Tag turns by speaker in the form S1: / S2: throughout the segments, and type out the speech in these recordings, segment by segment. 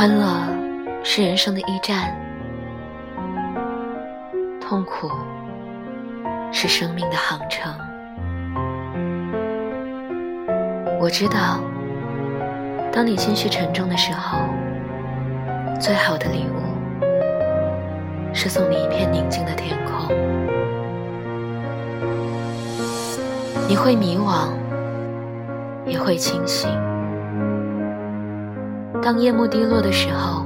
S1: 欢乐是人生的驿站，痛苦是生命的航程。我知道，当你心绪沉重的时候，最好的礼物是送你一片宁静的天空。你会迷惘，也会清醒。当夜幕低落的时候，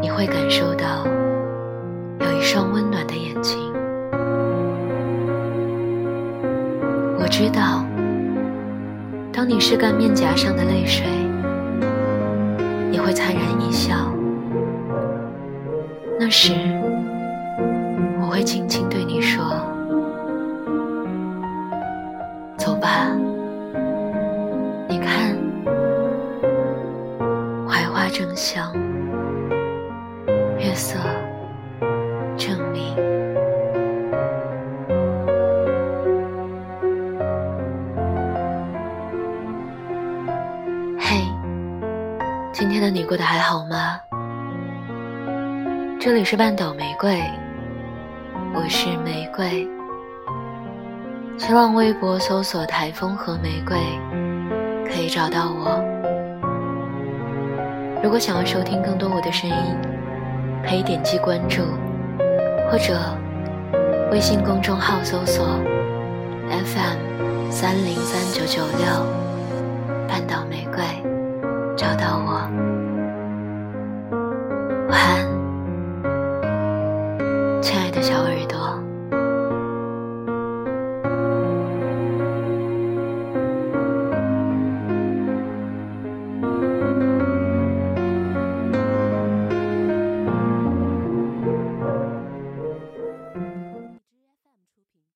S1: 你会感受到有一双温暖的眼睛。我知道，当你拭干面颊上的泪水，你会灿然一笑。那时，我会轻轻对你说：“走吧。”花正香，月色正明。嘿，今天的你过得还好吗？这里是半岛玫瑰，我是玫瑰。新浪微博搜索“台风和玫瑰”，可以找到我。如果想要收听更多我的声音，可以点击关注，或者微信公众号搜索 FM 三零三九九六半岛玫瑰，找到我。晚安。